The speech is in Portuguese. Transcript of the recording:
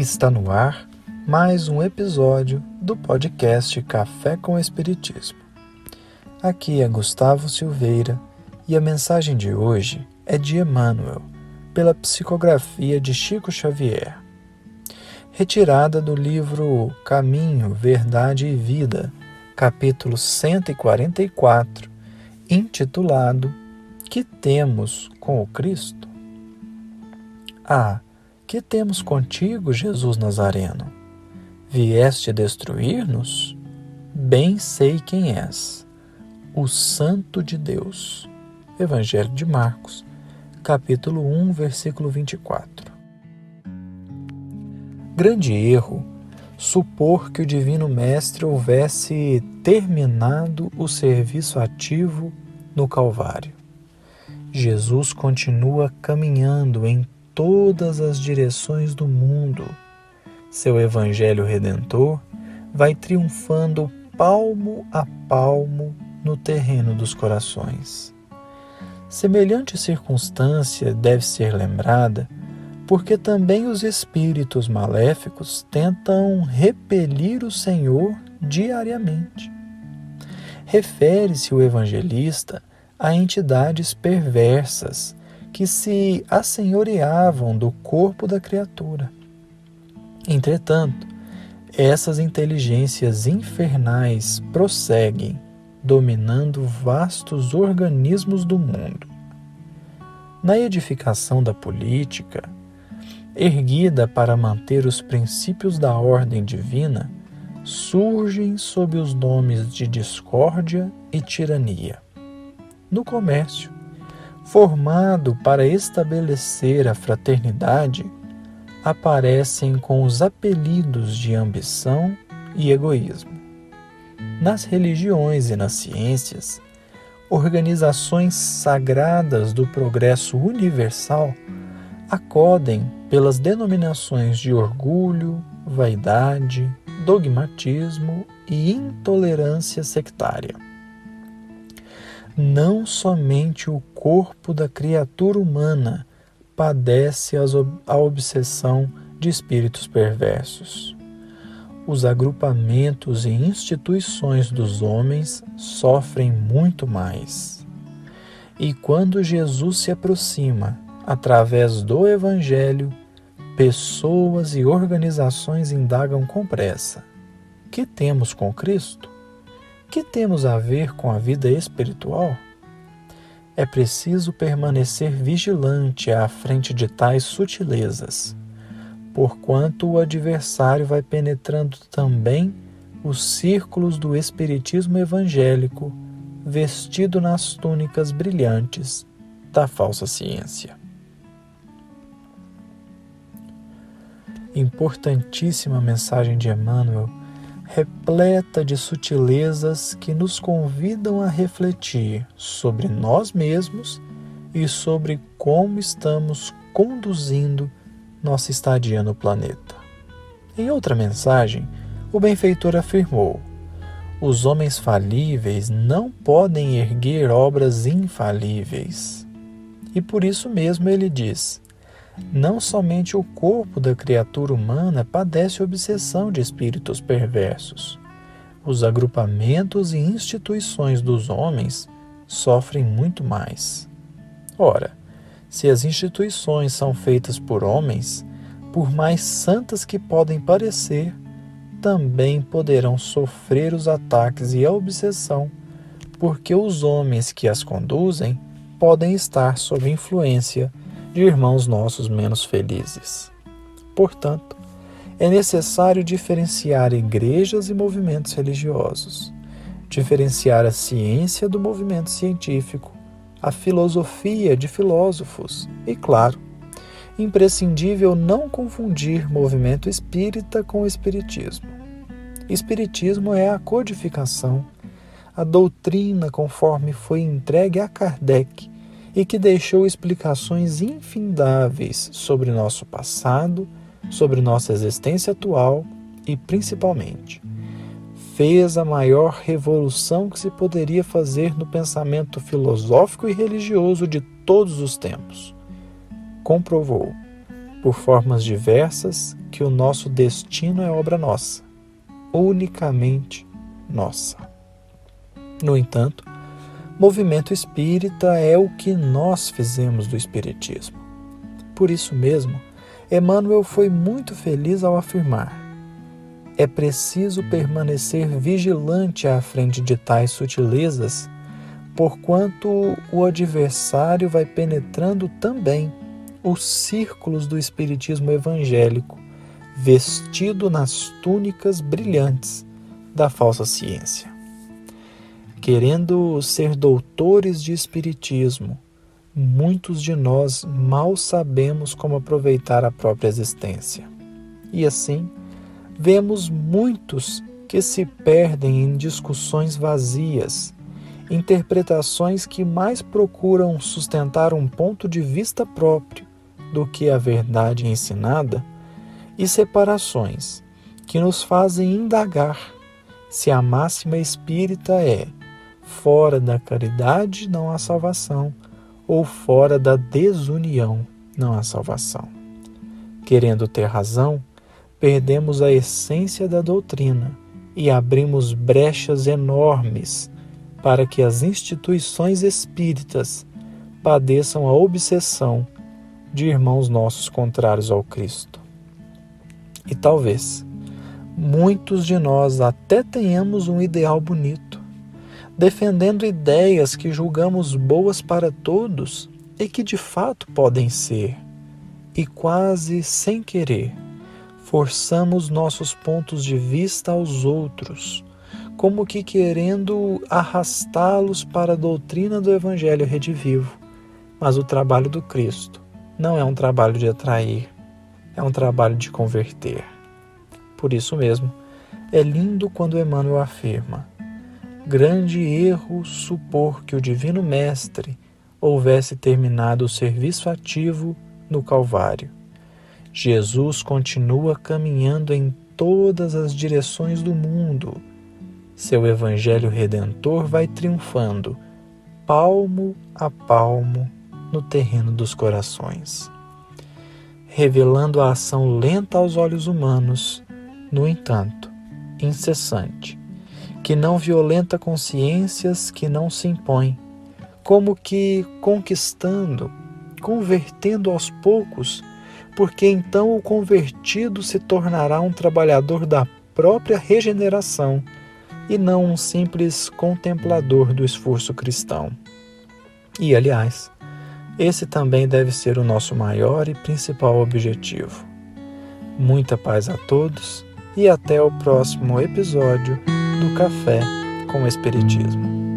Está no ar mais um episódio do podcast Café com Espiritismo. Aqui é Gustavo Silveira e a mensagem de hoje é de Emmanuel, pela psicografia de Chico Xavier. Retirada do livro Caminho, Verdade e Vida, capítulo 144, intitulado Que temos com o Cristo? Ah, que temos contigo, Jesus Nazareno? Vieste destruir-nos? Bem sei quem és, o Santo de Deus. Evangelho de Marcos, capítulo 1, versículo 24. Grande erro supor que o Divino Mestre houvesse terminado o serviço ativo no Calvário. Jesus continua caminhando em todas as direções do mundo. Seu Evangelho Redentor vai triunfando palmo a palmo no terreno dos corações. Semelhante circunstância deve ser lembrada porque também os espíritos maléficos tentam repelir o Senhor diariamente. Refere-se o evangelista a entidades perversas que se assenhoreavam do corpo da criatura. Entretanto, essas inteligências infernais prosseguem, dominando vastos organismos do mundo. Na edificação da política, erguida para manter os princípios da ordem divina, surgem sob os nomes de discórdia e tirania. No comércio, formado para estabelecer a fraternidade, aparecem com os apelidos de ambição e egoísmo. Nas religiões e nas ciências, organizações sagradas do progresso universal acodem pelas denominações de orgulho, vaidade, dogmatismo e intolerância sectária não somente o corpo da criatura humana padece a obsessão de espíritos perversos. Os agrupamentos e instituições dos homens sofrem muito mais. E quando Jesus se aproxima, através do Evangelho, pessoas e organizações indagam com pressa: que temos com Cristo? Que temos a ver com a vida espiritual? É preciso permanecer vigilante à frente de tais sutilezas, porquanto o adversário vai penetrando também os círculos do Espiritismo evangélico, vestido nas túnicas brilhantes da falsa ciência. Importantíssima mensagem de Emmanuel repleta de sutilezas que nos convidam a refletir sobre nós mesmos e sobre como estamos conduzindo nossa estadia no planeta. Em outra mensagem, o benfeitor afirmou: os homens falíveis não podem erguer obras infalíveis. E por isso mesmo ele diz: não somente o corpo da criatura humana padece obsessão de espíritos perversos. Os agrupamentos e instituições dos homens sofrem muito mais. Ora, se as instituições são feitas por homens, por mais santas que podem parecer, também poderão sofrer os ataques e a obsessão, porque os homens que as conduzem podem estar sob influência de irmãos nossos menos felizes. Portanto, é necessário diferenciar igrejas e movimentos religiosos, diferenciar a ciência do movimento científico, a filosofia de filósofos e, claro, imprescindível não confundir movimento espírita com espiritismo. Espiritismo é a codificação, a doutrina conforme foi entregue a Kardec e que deixou explicações infindáveis sobre nosso passado, sobre nossa existência atual e, principalmente, fez a maior revolução que se poderia fazer no pensamento filosófico e religioso de todos os tempos. Comprovou, por formas diversas, que o nosso destino é obra nossa, unicamente nossa. No entanto, movimento espírita é o que nós fizemos do Espiritismo. Por isso mesmo, Emmanuel foi muito feliz ao afirmar: é preciso permanecer vigilante à frente de tais sutilezas, porquanto o adversário vai penetrando também os círculos do Espiritismo evangélico, vestido nas túnicas brilhantes da falsa ciência. Querendo ser doutores de Espiritismo, muitos de nós mal sabemos como aproveitar a própria existência. E assim, vemos muitos que se perdem em discussões vazias, interpretações que mais procuram sustentar um ponto de vista próprio do que a verdade ensinada, e separações que nos fazem indagar se a máxima espírita é fora da caridade não há salvação ou fora da desunião não há salvação. Querendo ter razão, perdemos a essência da doutrina e abrimos brechas enormes para que as instituições espíritas padeçam a obsessão de irmãos nossos contrários ao Cristo. E talvez muitos de nós até tenhamos um ideal bonito, defendendo ideias que julgamos boas para todos e que de fato podem ser, e quase sem querer, forçamos nossos pontos de vista aos outros, como que querendo arrastá-los para a doutrina do Evangelho redivivo, mas o trabalho do Cristo não é um trabalho de atrair, é um trabalho de converter. Por isso mesmo, é lindo quando Emmanuel afirma: grande erro supor que o Divino Mestre houvesse terminado o serviço ativo no Calvário. Jesus continua caminhando em todas as direções do mundo. Seu Evangelho redentor vai triunfando, palmo a palmo no terreno dos corações, revelando a ação lenta aos olhos humanos, no entanto, incessante, que não violenta consciências que não se impõem, como que conquistando, convertendo aos poucos, porque então o convertido se tornará um trabalhador da própria regeneração e não um simples contemplador do esforço cristão. E, aliás, esse também deve ser o nosso maior e principal objetivo. Muita paz a todos e até o próximo episódio do Café com o Espiritismo.